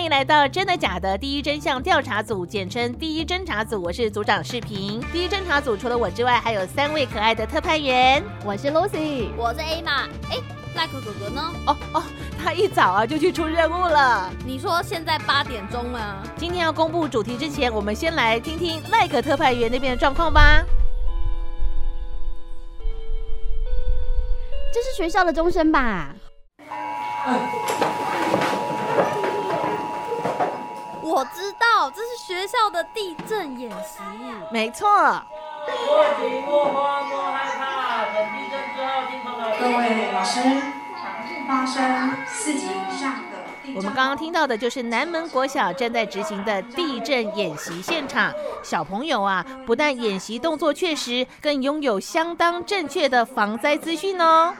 欢迎来到真的假的第一真相调查组，简称第一侦查组。我是组长视频。第一侦查组除了我之外，还有三位可爱的特派员。我是 Lucy，我是 A 玛。哎，赖克哥哥呢？哦哦，他一早啊就去出任务了。你说现在八点钟吗？今天要公布主题之前，我们先来听听赖克特派员那边的状况吧。这是学校的钟声吧？我知道，这是学校的地震演习。没错。莫急莫慌莫害怕，等地震之后听从。各位老师，发生四级以上的。我们刚刚听到的就是南门国小正在执行的地震演习现场。小朋友啊，不但演习动作确实，更拥有相当正确的防灾资讯哦。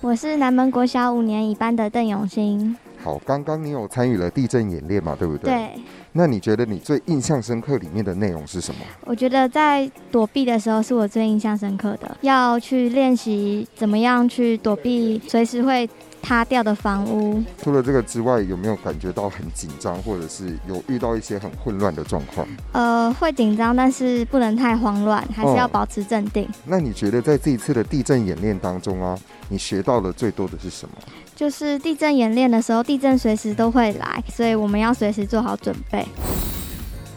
我是南门国小五年一班的邓永新。好，刚刚你有参与了地震演练嘛？对不对？对。那你觉得你最印象深刻里面的内容是什么？我觉得在躲避的时候是我最印象深刻的，要去练习怎么样去躲避随时会。塌掉的房屋。除了这个之外，有没有感觉到很紧张，或者是有遇到一些很混乱的状况？呃，会紧张，但是不能太慌乱，还是要保持镇定。那你觉得在这一次的地震演练当中啊，你学到的最多的是什么？就是地震演练的时候，地震随时都会来，所以我们要随时做好准备。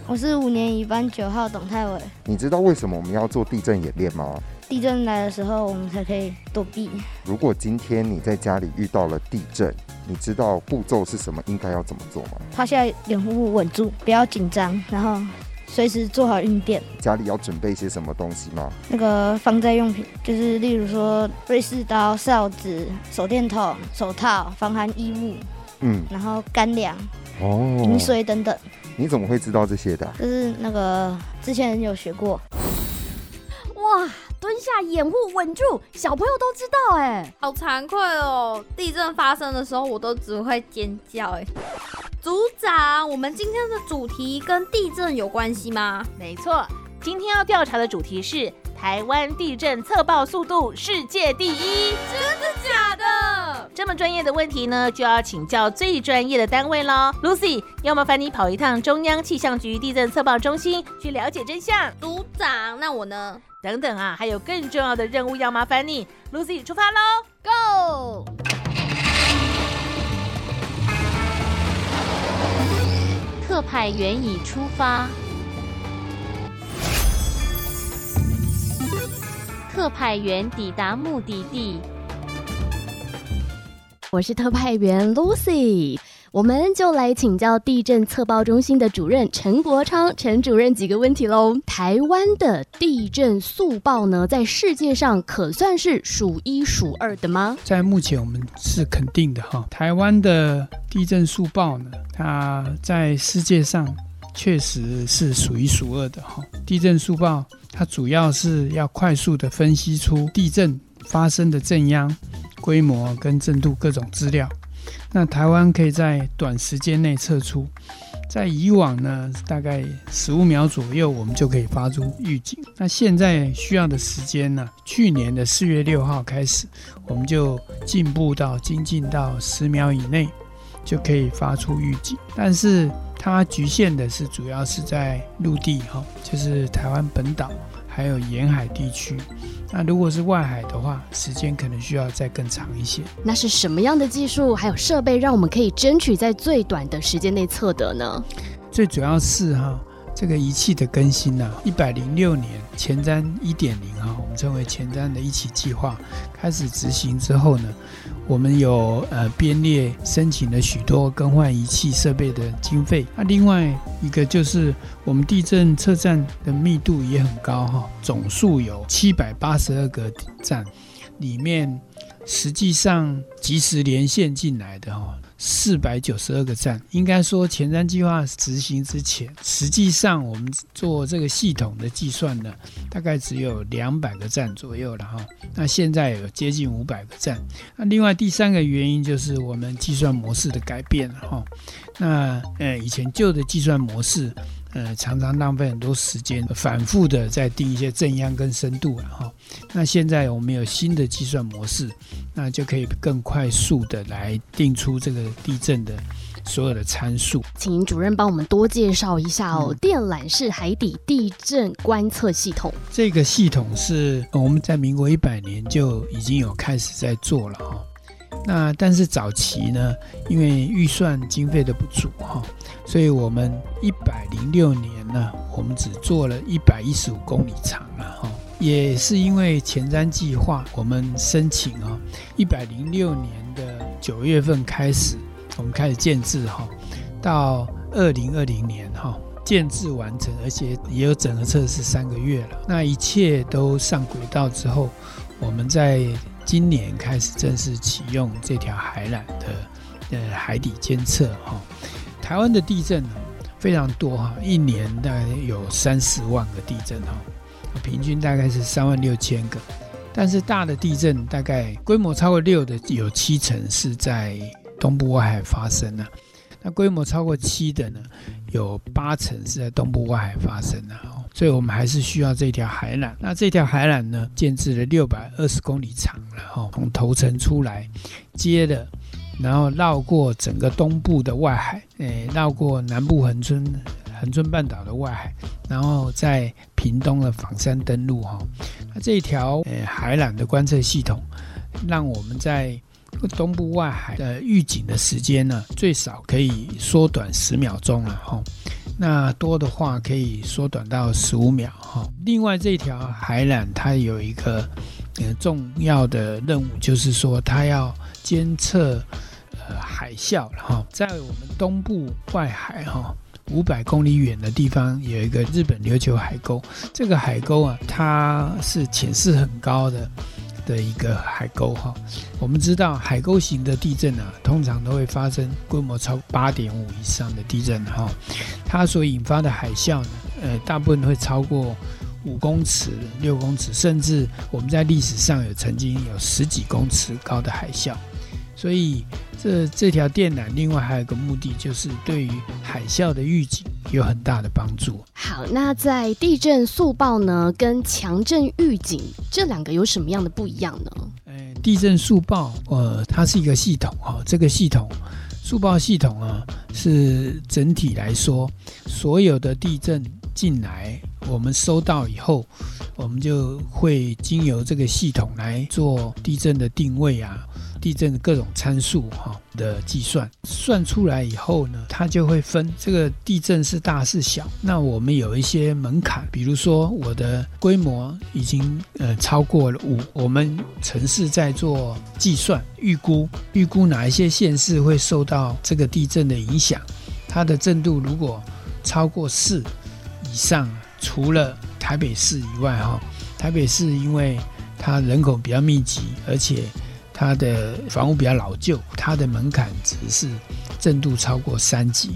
我是五年一班九号董泰伟。你知道为什么我们要做地震演练吗？地震来的时候，我们才可以躲避。如果今天你在家里遇到了地震，你知道步骤是什么？应该要怎么做吗？趴下，脸部稳住，不要紧张，然后随时做好应变。家里要准备一些什么东西吗？那个防灾用品，就是例如说瑞士刀、哨子、手电筒、手套、防寒衣物，嗯，然后干粮、哦，饮水等等。你怎么会知道这些的？就是那个之前有学过。哇！蹲下，掩护，稳住，小朋友都知道哎，好惭愧哦！地震发生的时候，我都只会尖叫哎。组长，我们今天的主题跟地震有关系吗？没错，今天要调查的主题是台湾地震测报速度世界第一，真的假的？这么专业的问题呢，就要请教最专业的单位喽。Lucy，要麻烦你跑一趟中央气象局地震测报中心，去了解真相。组长，那我呢？等等啊，还有更重要的任务要麻烦你，Lucy 出发喽，Go！特派员已出发，特派员抵达目的地。我是特派员 Lucy。我们就来请教地震测报中心的主任陈国昌陈主任几个问题喽。台湾的地震速报呢，在世界上可算是数一数二的吗？在目前我们是肯定的哈。台湾的地震速报呢，它在世界上确实是数一数二的哈。地震速报它主要是要快速的分析出地震发生的震央、规模跟震度各种资料。那台湾可以在短时间内测出，在以往呢，大概十五秒左右，我们就可以发出预警。那现在需要的时间呢？去年的四月六号开始，我们就进步到精进到十秒以内就可以发出预警。但是它局限的是，主要是在陆地哈，就是台湾本岛。还有沿海地区，那如果是外海的话，时间可能需要再更长一些。那是什么样的技术还有设备，让我们可以争取在最短的时间内测得呢？最主要是哈，这个仪器的更新呢，一百零六年前瞻一点零哈，我们称为前瞻的一起计划开始执行之后呢，我们有呃编列申请了许多更换仪器设备的经费。那另外一个就是我们地震测站的密度也很高哈，总数有七百八十二个站，里面实际上及时连线进来的哈。四百九十二个站，应该说前瞻计划执行之前，实际上我们做这个系统的计算呢，大概只有两百个站左右了哈。那现在有接近五百个站。那另外第三个原因就是我们计算模式的改变哈。那呃以前旧的计算模式。呃，常常浪费很多时间，反复的在定一些正央跟深度了哈。那现在我们有新的计算模式，那就可以更快速的来定出这个地震的所有的参数。请主任帮我们多介绍一下哦，电缆式海底地震观测系统。这个系统是我们在民国一百年就已经有开始在做了哈。那但是早期呢，因为预算经费的不足哈，所以我们一百零六年呢，我们只做了一百一十五公里长了哈。也是因为前瞻计划，我们申请啊，一百零六年的九月份开始，我们开始建制哈，到二零二零年哈，建制完成，而且也有整个测试三个月了。那一切都上轨道之后，我们在。今年开始正式启用这条海缆的呃海底监测哈，台湾的地震呢非常多哈，一年大概有三十万个地震哈，平均大概是三万六千个，但是大的地震大概规模超过六的有七成是在东部外海发生的，那规模超过七的呢，有八成是在东部外海发生的。所以我们还是需要这条海缆。那这条海缆呢，建制了六百二十公里长了哈，从头城出来接的，然后绕过整个东部的外海，诶，绕过南部恒春恒春半岛的外海，然后在屏东的仿山登陆哈。那这一条诶海缆的观测系统，让我们在东部外海的预警的时间呢，最少可以缩短十秒钟了哈。那多的话可以缩短到十五秒哈。另外这条海缆它有一个呃重要的任务，就是说它要监测呃海啸哈。在我们东部外海哈五百公里远的地方有一个日本琉球海沟，这个海沟啊它是潜势很高的。的一个海沟哈，我们知道海沟型的地震啊，通常都会发生规模超八点五以上的地震哈，它所引发的海啸呢，呃，大部分会超过五公尺、六公尺，甚至我们在历史上有曾经有十几公尺高的海啸。所以，这这条电缆另外还有一个目的，就是对于海啸的预警有很大的帮助。好，那在地震速报呢，跟强震预警这两个有什么样的不一样呢？呃，地震速报，呃，它是一个系统哦，这个系统速报系统啊，是整体来说，所有的地震进来，我们收到以后，我们就会经由这个系统来做地震的定位啊。地震的各种参数哈的计算，算出来以后呢，它就会分这个地震是大是小。那我们有一些门槛，比如说我的规模已经呃超过了五，我们城市在做计算预估，预估哪一些县市会受到这个地震的影响，它的震度如果超过四以上，除了台北市以外哈，台北市因为它人口比较密集，而且它的房屋比较老旧，它的门槛值是震度超过三级，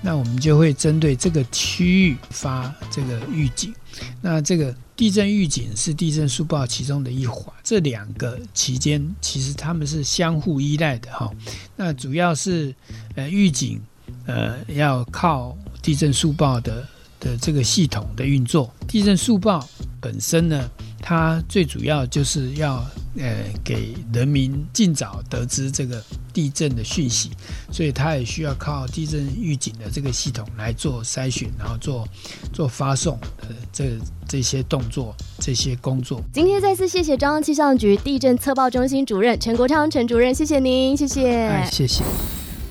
那我们就会针对这个区域发这个预警。那这个地震预警是地震速报其中的一环，这两个期间其实他们是相互依赖的哈。那主要是呃预警呃要靠地震速报的的这个系统的运作，地震速报本身呢。它最主要就是要呃给人民尽早得知这个地震的讯息，所以它也需要靠地震预警的这个系统来做筛选，然后做做发送的这这些动作这些工作。今天再次谢谢中央气象局地震测报中心主任陈国昌陈主任，谢谢您，谢谢，谢谢。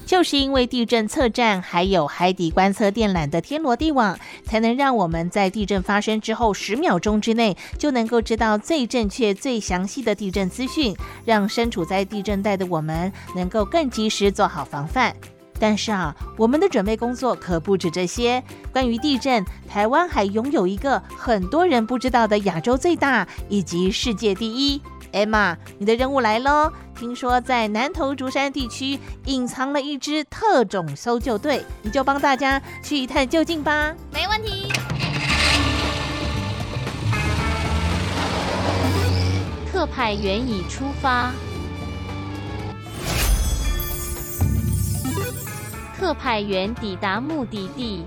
就是因为地震测站还有海底观测电缆的天罗地网，才能让我们在地震发生之后十秒钟之内就能够知道最正确、最详细的地震资讯，让身处在地震带的我们能够更及时做好防范。但是啊，我们的准备工作可不止这些。关于地震，台湾还拥有一个很多人不知道的亚洲最大以及世界第一。Emma，你的任务来喽！听说在南投竹山地区隐藏了一支特种搜救队，你就帮大家去一探究竟吧。没问题。特派员已出发。特派员抵达目的地。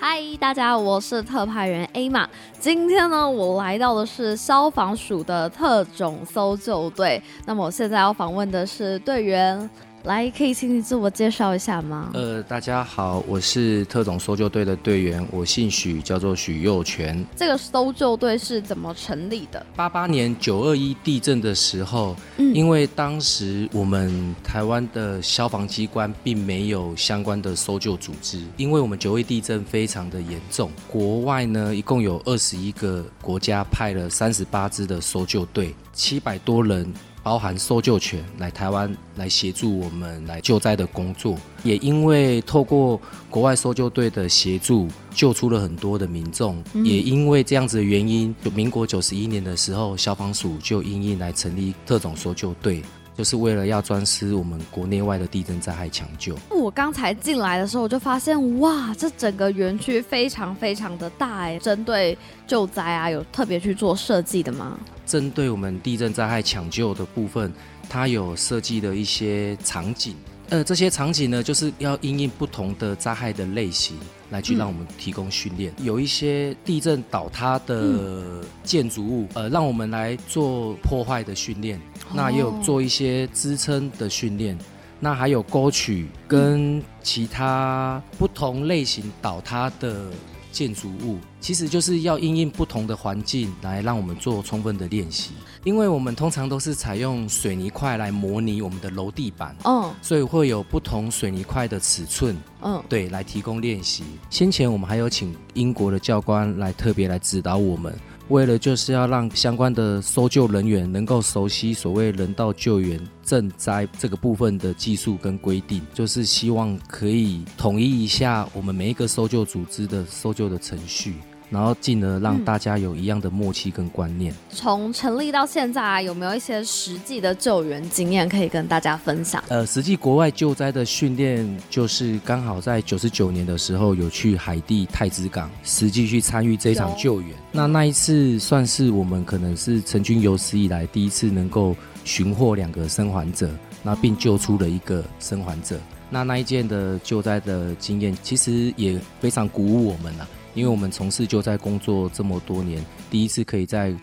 嗨，大家，我是特派员 A 玛。今天呢，我来到的是消防署的特种搜救队。那么，我现在要访问的是队员。来，可以请你自我介绍一下吗？呃，大家好，我是特种搜救队的队员，我姓许，叫做许佑全。这个搜救队是怎么成立的？八八年九二一地震的时候，因为当时我们台湾的消防机关并没有相关的搜救组织，因为我们九二一地震非常的严重，国外呢一共有二十一个国家派了三十八支的搜救队，七百多人。包含搜救犬来台湾来协助我们来救灾的工作，也因为透过国外搜救队的协助，救出了很多的民众。也因为这样子的原因，就民国九十一年的时候，消防署就因应来成立特种搜救队。就是为了要专司我们国内外的地震灾害抢救。我刚才进来的时候，我就发现，哇，这整个园区非常非常的大哎。针对救灾啊，有特别去做设计的吗？针对我们地震灾害抢救的部分，它有设计的一些场景。呃，这些场景呢，就是要因应不同的灾害的类型。来去让我们提供训练，有一些地震倒塌的建筑物，呃，让我们来做破坏的训练。那也有做一些支撑的训练。那还有沟渠跟其他不同类型倒塌的。建筑物其实就是要因应不同的环境来让我们做充分的练习，因为我们通常都是采用水泥块来模拟我们的楼地板，嗯，所以会有不同水泥块的尺寸，嗯，对，来提供练习。先前我们还有请英国的教官来特别来指导我们。为了就是要让相关的搜救人员能够熟悉所谓人道救援赈灾这个部分的技术跟规定，就是希望可以统一一下我们每一个搜救组织的搜救的程序。然后进而让大家有一样的默契跟观念。从成立到现在，有没有一些实际的救援经验可以跟大家分享？呃，实际国外救灾的训练，就是刚好在九十九年的时候有去海地太子港，实际去参与这场救援。那那一次算是我们可能是成军有史以来第一次能够寻获两个生还者，那并救出了一个生还者。那那一件的救灾的经验，其实也非常鼓舞我们了。因为我们从事救灾工作这么多年，第一次可以在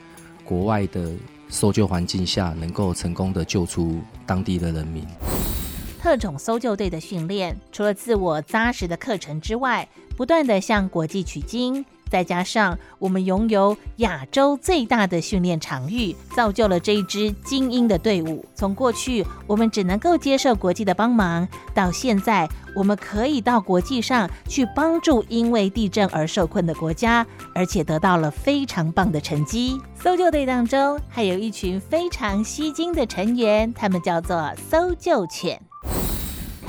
国外的搜救环境下，能够成功的救出当地的人民。特种搜救队的训练，除了自我扎实的课程之外，不断的向国际取经。再加上我们拥有亚洲最大的训练场域，造就了这一支精英的队伍。从过去我们只能够接受国际的帮忙，到现在我们可以到国际上去帮助因为地震而受困的国家，而且得到了非常棒的成绩。搜救队当中还有一群非常吸睛的成员，他们叫做搜救犬。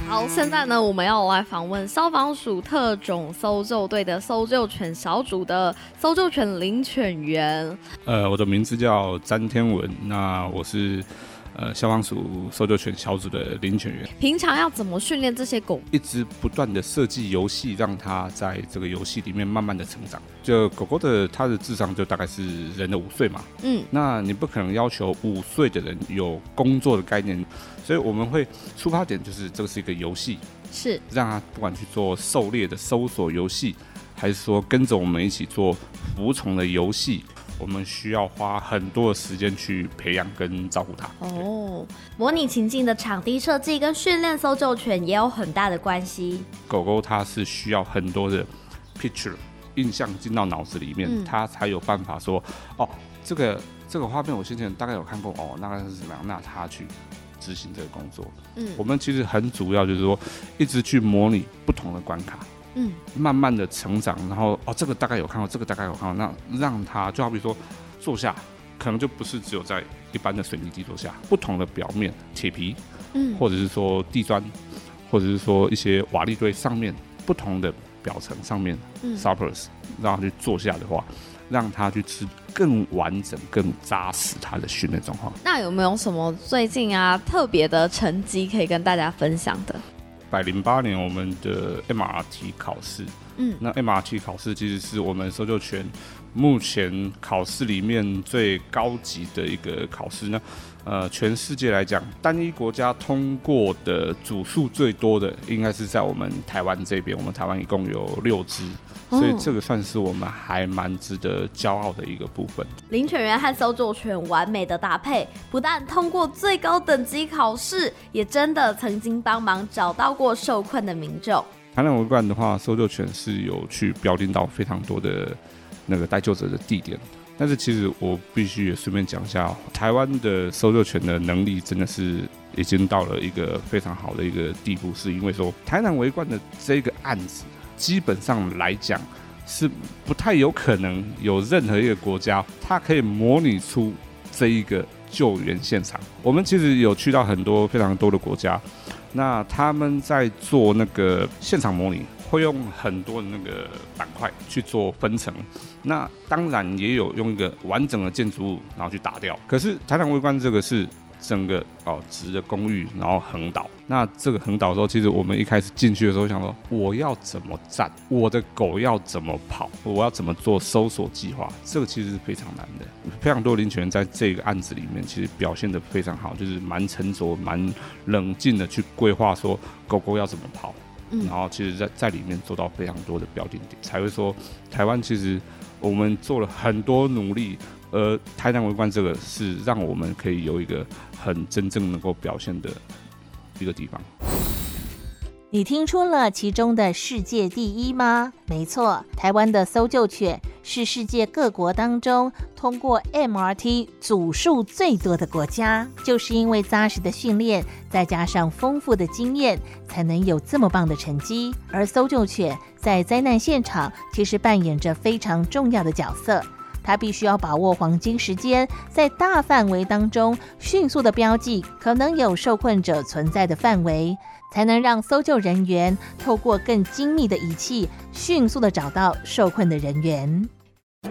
好，现在呢，我们要来访问消防署特种搜救队的搜救犬小组的搜救犬领犬员。呃，我的名字叫詹天文，那我是。呃，消防署搜救犬小组的领犬员，平常要怎么训练这些狗？一直不断的设计游戏，让它在这个游戏里面慢慢的成长。就狗狗的它的智商就大概是人的五岁嘛，嗯，那你不可能要求五岁的人有工作的概念，所以我们会出发点就是这个是一个游戏，是让他不管去做狩猎的搜索游戏，还是说跟着我们一起做服从的游戏。我们需要花很多的时间去培养跟照顾它。哦，模拟情境的场地设计跟训练搜救犬也有很大的关系。狗狗它是需要很多的 picture 印象进到脑子里面，它才有办法说，哦，这个这个画面我先前大概有看过，哦，那个是怎么样，那它去执行这个工作。嗯，我们其实很主要就是说，一直去模拟不同的关卡，嗯，慢慢的成长，然后哦，这个大概有看到，这个大概有看到，那让他就好比说坐下，可能就不是只有在一般的水泥地坐下，不同的表面，铁皮，嗯，或者是说地砖，或者是说一些瓦砾堆上面不同的表层上面，suppers，让他去坐下的话。让他去吃更完整、更扎实他的训练状况。那有没有什么最近啊特别的成绩可以跟大家分享的？百零八年我们的 MRT 考试，嗯，那 MRT 考试其实是我们搜救犬目前考试里面最高级的一个考试呢。呃，全世界来讲，单一国家通过的组数最多的，应该是在我们台湾这边。我们台湾一共有六只。所以这个算是我们还蛮值得骄傲的一个部分。领犬员和搜救犬完美的搭配，不但通过最高等级考试，也真的曾经帮忙找到过受困的民众。台南围观的话，搜救犬是有去标定到非常多的那个待救者的地点。但是其实我必须也顺便讲一下，台湾的搜救犬的能力真的是已经到了一个非常好的一个地步，是因为说台南围观的这个案子。基本上来讲，是不太有可能有任何一个国家，它可以模拟出这一个救援现场。我们其实有去到很多非常多的国家，那他们在做那个现场模拟，会用很多的那个板块去做分层。那当然也有用一个完整的建筑物，然后去打掉。可是台场微观这个是。整个哦直的公寓，然后横倒。那这个横倒的时候，其实我们一开始进去的时候想说，我要怎么站？我的狗要怎么跑？我要怎么做搜索计划？这个其实是非常难的。非常多领犬在这个案子里面，其实表现的非常好，就是蛮沉着、蛮冷静的去规划说狗狗要怎么跑。然后其实，在在里面做到非常多的标定点，才会说台湾其实我们做了很多努力。而台南围观这个是让我们可以有一个很真正能够表现的一个地方。你听出了其中的世界第一吗？没错，台湾的搜救犬是世界各国当中通过 MRT 组数最多的国家，就是因为扎实的训练，再加上丰富的经验，才能有这么棒的成绩。而搜救犬在灾难现场其实扮演着非常重要的角色。他必须要把握黄金时间，在大范围当中迅速的标记可能有受困者存在的范围，才能让搜救人员透过更精密的仪器，迅速的找到受困的人员。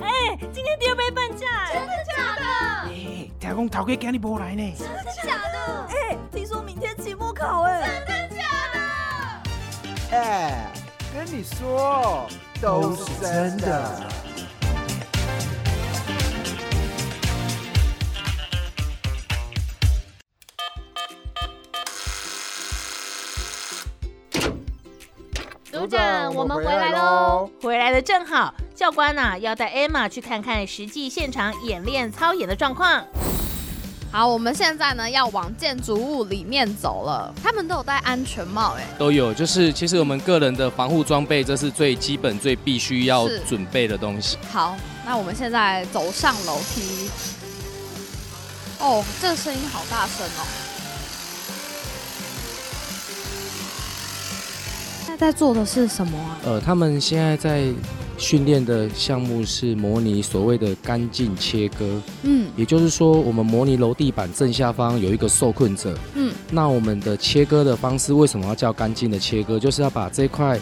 哎，今天第二杯半价，真的假的？哎，听讲陶哥今日不来呢，真的假的？哎，听说明天期末考，哎，真的假的？哎，跟你说，都是真的。长，我们回来喽！回来的正好，教官呐要带 Emma 去看看实际现场演练操演的状况。好，我们现在呢要往建筑物里面走了。他们都有戴安全帽，哎，都有。就是其实我们个人的防护装备，这是最基本、最必须要准备的东西。好，那我们现在走上楼梯。哦，这个声音好大声哦！在做的是什么啊？呃，他们现在在训练的项目是模拟所谓的干净切割。嗯，也就是说，我们模拟楼地板正下方有一个受困者。嗯，那我们的切割的方式为什么要叫干净的切割？就是要把这块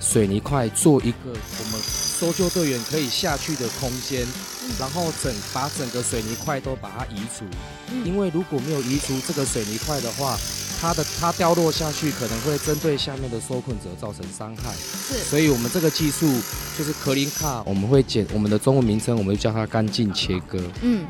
水泥块做一个我们搜救队员可以下去的空间，然后整把整个水泥块都把它移除。因为如果没有移除这个水泥块的话，它的它掉落下去可能会针对下面的受困者造成伤害，是，所以我们这个技术就是壳林卡，我们会简我们的中文名称，我们就叫它干净切割。嗯。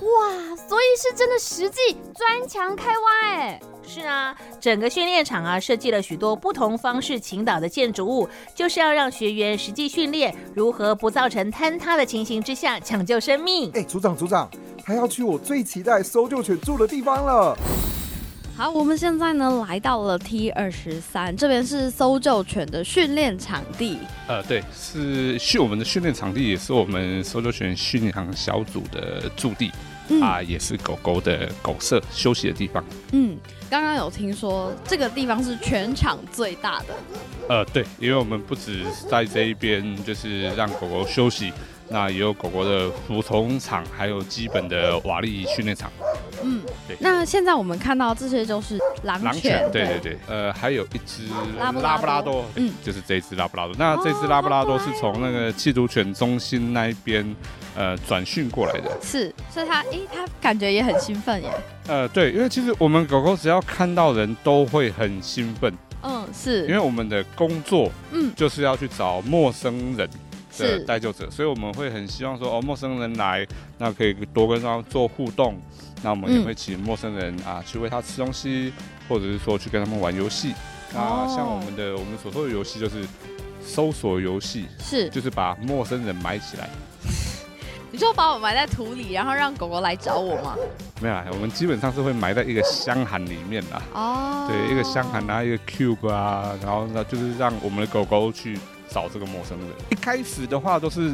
哇，所以是真的实际砖墙开挖哎。是啊，整个训练场啊设计了许多不同方式倾倒的建筑物，就是要让学员实际训练如何不造成坍塌的情形之下抢救生命。哎，组长组长，还要去我最期待搜救犬住的地方了。好，我们现在呢来到了 T 二十三，这边是搜救犬的训练场地。呃，对，是训我们的训练场地，也是我们搜救犬训练小组的驻地啊，也是狗狗的狗舍休息的地方。嗯，刚刚有听说这个地方是全场最大的。呃，对，因为我们不止在这一边，就是让狗狗休息。那也有狗狗的服从场，还有基本的瓦力训练场。嗯，对。那现在我们看到这些就是狼犬，对对对。呃，还有一只拉布拉多，嗯，就是这只拉布拉多。那这只拉布拉多是从那个缉毒犬中心那一边呃转训过来的。是，所以它，哎，它感觉也很兴奋耶。呃，对，因为其实我们狗狗只要看到人都会很兴奋。嗯，是。因为我们的工作，嗯，就是要去找陌生人。的带救者，所以我们会很希望说，哦，陌生人来，那可以多跟他做互动。那我们也会请陌生人啊去喂他吃东西，或者是说去跟他们玩游戏。那像我们的我们所说的游戏就是搜索游戏，是就是把陌生人埋起来。你就把我埋在土里，然后让狗狗来找我吗？没有，我们基本上是会埋在一个箱涵里面啦。哦，对，一个箱涵啊，一个 cube 啊，然后呢就是让我们的狗狗去。找这个陌生人，一开始的话都是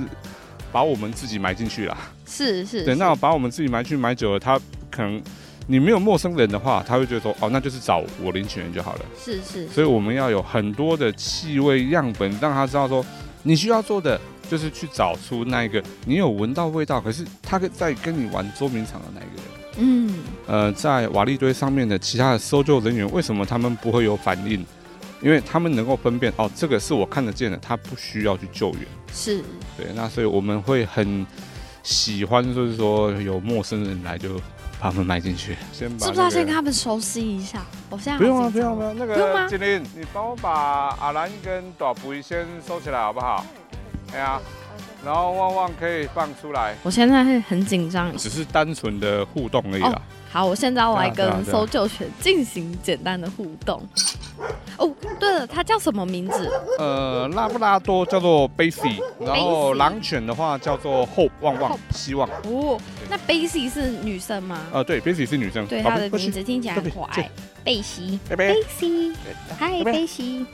把我们自己埋进去啦。是是，等到把我们自己埋去埋久了，他可能你没有陌生人的话，他会觉得说，哦，那就是找我领取人就好了。是是，所以我们要有很多的气味样本，让他知道说，你需要做的就是去找出那一个你有闻到味道，可是他在跟你玩捉迷藏的那一个人。嗯，呃，在瓦砾堆上面的其他的搜救人员，为什么他们不会有反应？因为他们能够分辨哦，这个是我看得见的，他不需要去救援。是，对，那所以我们会很喜欢，就是说有陌生人来就把他们埋进去。先把是不是要先跟他们熟悉一下？我现在不用啊，不用不用，那个金玲，你帮我把阿兰跟朵布先收起来好不好？哎呀，然后旺旺可以放出来。我现在会很紧张，只是单纯的互动而已啦。好，我现在要来跟搜救犬进行简单的互动。哦，对了，它叫什么名字？呃，拉布拉多叫做 Basie，然后狼犬的话叫做 Hope，旺旺，希望。哦，那 Basie 是女生吗？呃，对，Basie 是女生。对，它的名字听起来很可爱。贝西，贝西，嗨，贝西。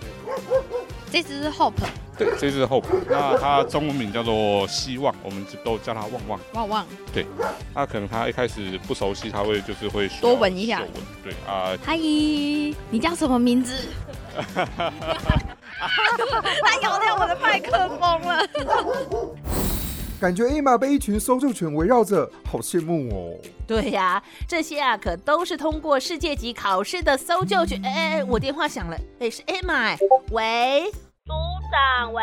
这只是 Hope。对，这是 Hope，那它中文名叫做希望，我们就都叫它旺旺。旺旺。对，那可能它一开始不熟悉，它会就是会多闻一下。对啊。嗨，你叫什么名字？他咬掉我的麦克风了。感觉艾玛被一群搜救犬围绕着，好羡慕哦。对呀，这些啊可都是通过世界级考试的搜救犬。哎哎，我电话响了，哎，是艾玛，喂。组长，喂，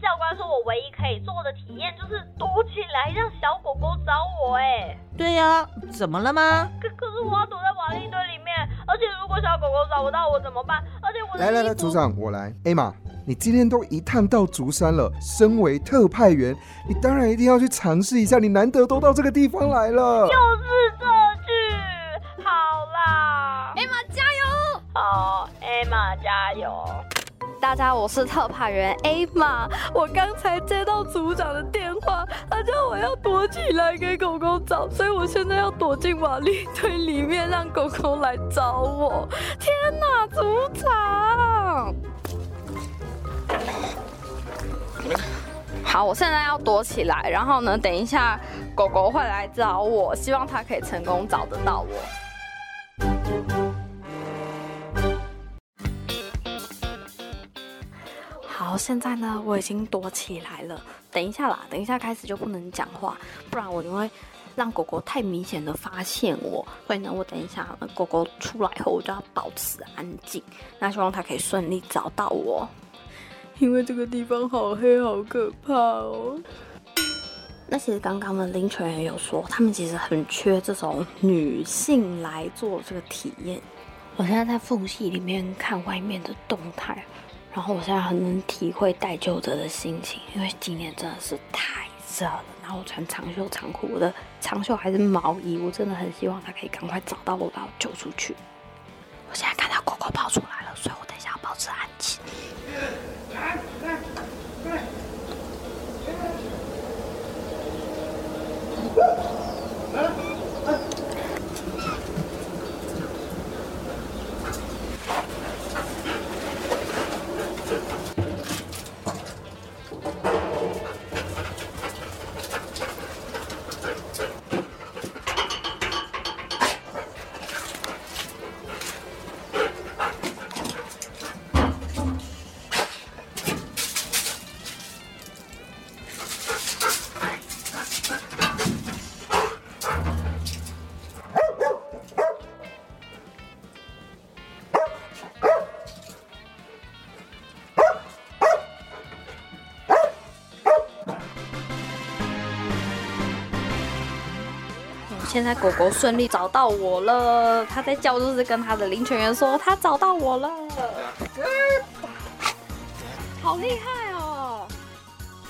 教官说我唯一可以做的体验就是躲起来，让小狗狗找我。哎，对呀，怎么了吗？可可是我要躲在瓦砾堆里面，而且如果小狗狗找不到我怎么办？而且我来来来，组长我来。艾玛，你今天都一探到竹山了，身为特派员，你当然一定要去尝试一下。你难得都到这个地方来了，就是这句。好啦，艾玛加油！好，艾玛加油。大家，我是特派员 A 玛。我刚才接到组长的电话，他叫我要躲起来给狗狗找，所以我现在要躲进瓦砾堆里面，让狗狗来找我。天哪，组长！好，我现在要躲起来，然后呢，等一下狗狗会来找我，希望它可以成功找得到我。好，现在呢，我已经躲起来了。等一下啦，等一下开始就不能讲话，不然我就会让狗狗太明显的发现我。所以呢，我等一下狗狗出来后，我就要保持安静。那希望它可以顺利找到我，因为这个地方好黑，好可怕哦。那其实刚刚的林泉也有说，他们其实很缺这种女性来做这个体验。我现在在缝隙里面看外面的动态。然后我现在很能体会带救者的心情，因为今年真的是太热了。然后我穿长袖长裤，我的长袖还是毛衣，我真的很希望他可以赶快找到我，把我救出去。我现在看到狗狗跑出来了，现在狗狗顺利找到我了，它在叫，就是跟它的领犬员说它找到我了，好厉害哦！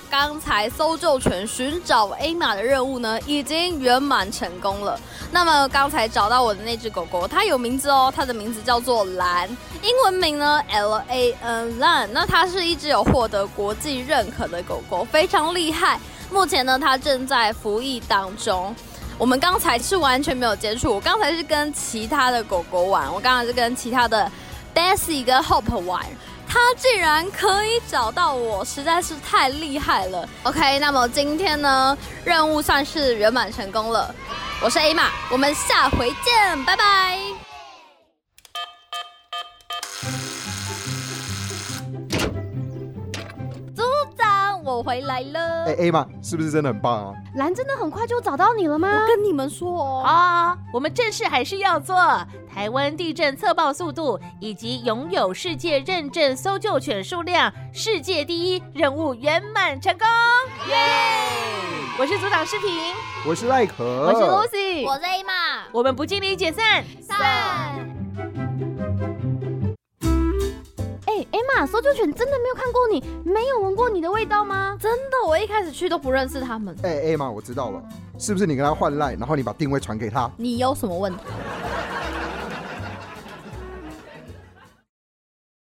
刚才搜救犬寻找 A 马的任务呢，已经圆满成功了。那么刚才找到我的那只狗狗，它有名字哦，它的名字叫做蓝，英文名呢 L A N 兰。那它是一只有获得国际认可的狗狗，非常厉害。目前呢，它正在服役当中。我们刚才是完全没有接触，我刚才是跟其他的狗狗玩，我刚才是跟其他的 Daisy 跟 Hope 玩。他竟然可以找到我，实在是太厉害了。OK，那么今天呢，任务算是圆满成功了。我是 A 玛，我们下回见，拜拜。我回来了，哎，A 嘛，是不是真的很棒啊？蓝真的很快就找到你了吗？我跟你们说啊，我们正事还是要做。台湾地震测报速度以及拥有世界认证搜救犬数量世界第一，任务圆满成功！耶！我是组长视频，我是赖可，我是 Lucy，我是 A 嘛，我们不尽力解散，散。搜救犬真的没有看过你，没有闻过你的味道吗？真的，我一开始去都不认识他们。哎哎妈，我知道了，是不是你跟他换赖，然后你把定位传给他？你有什么问题？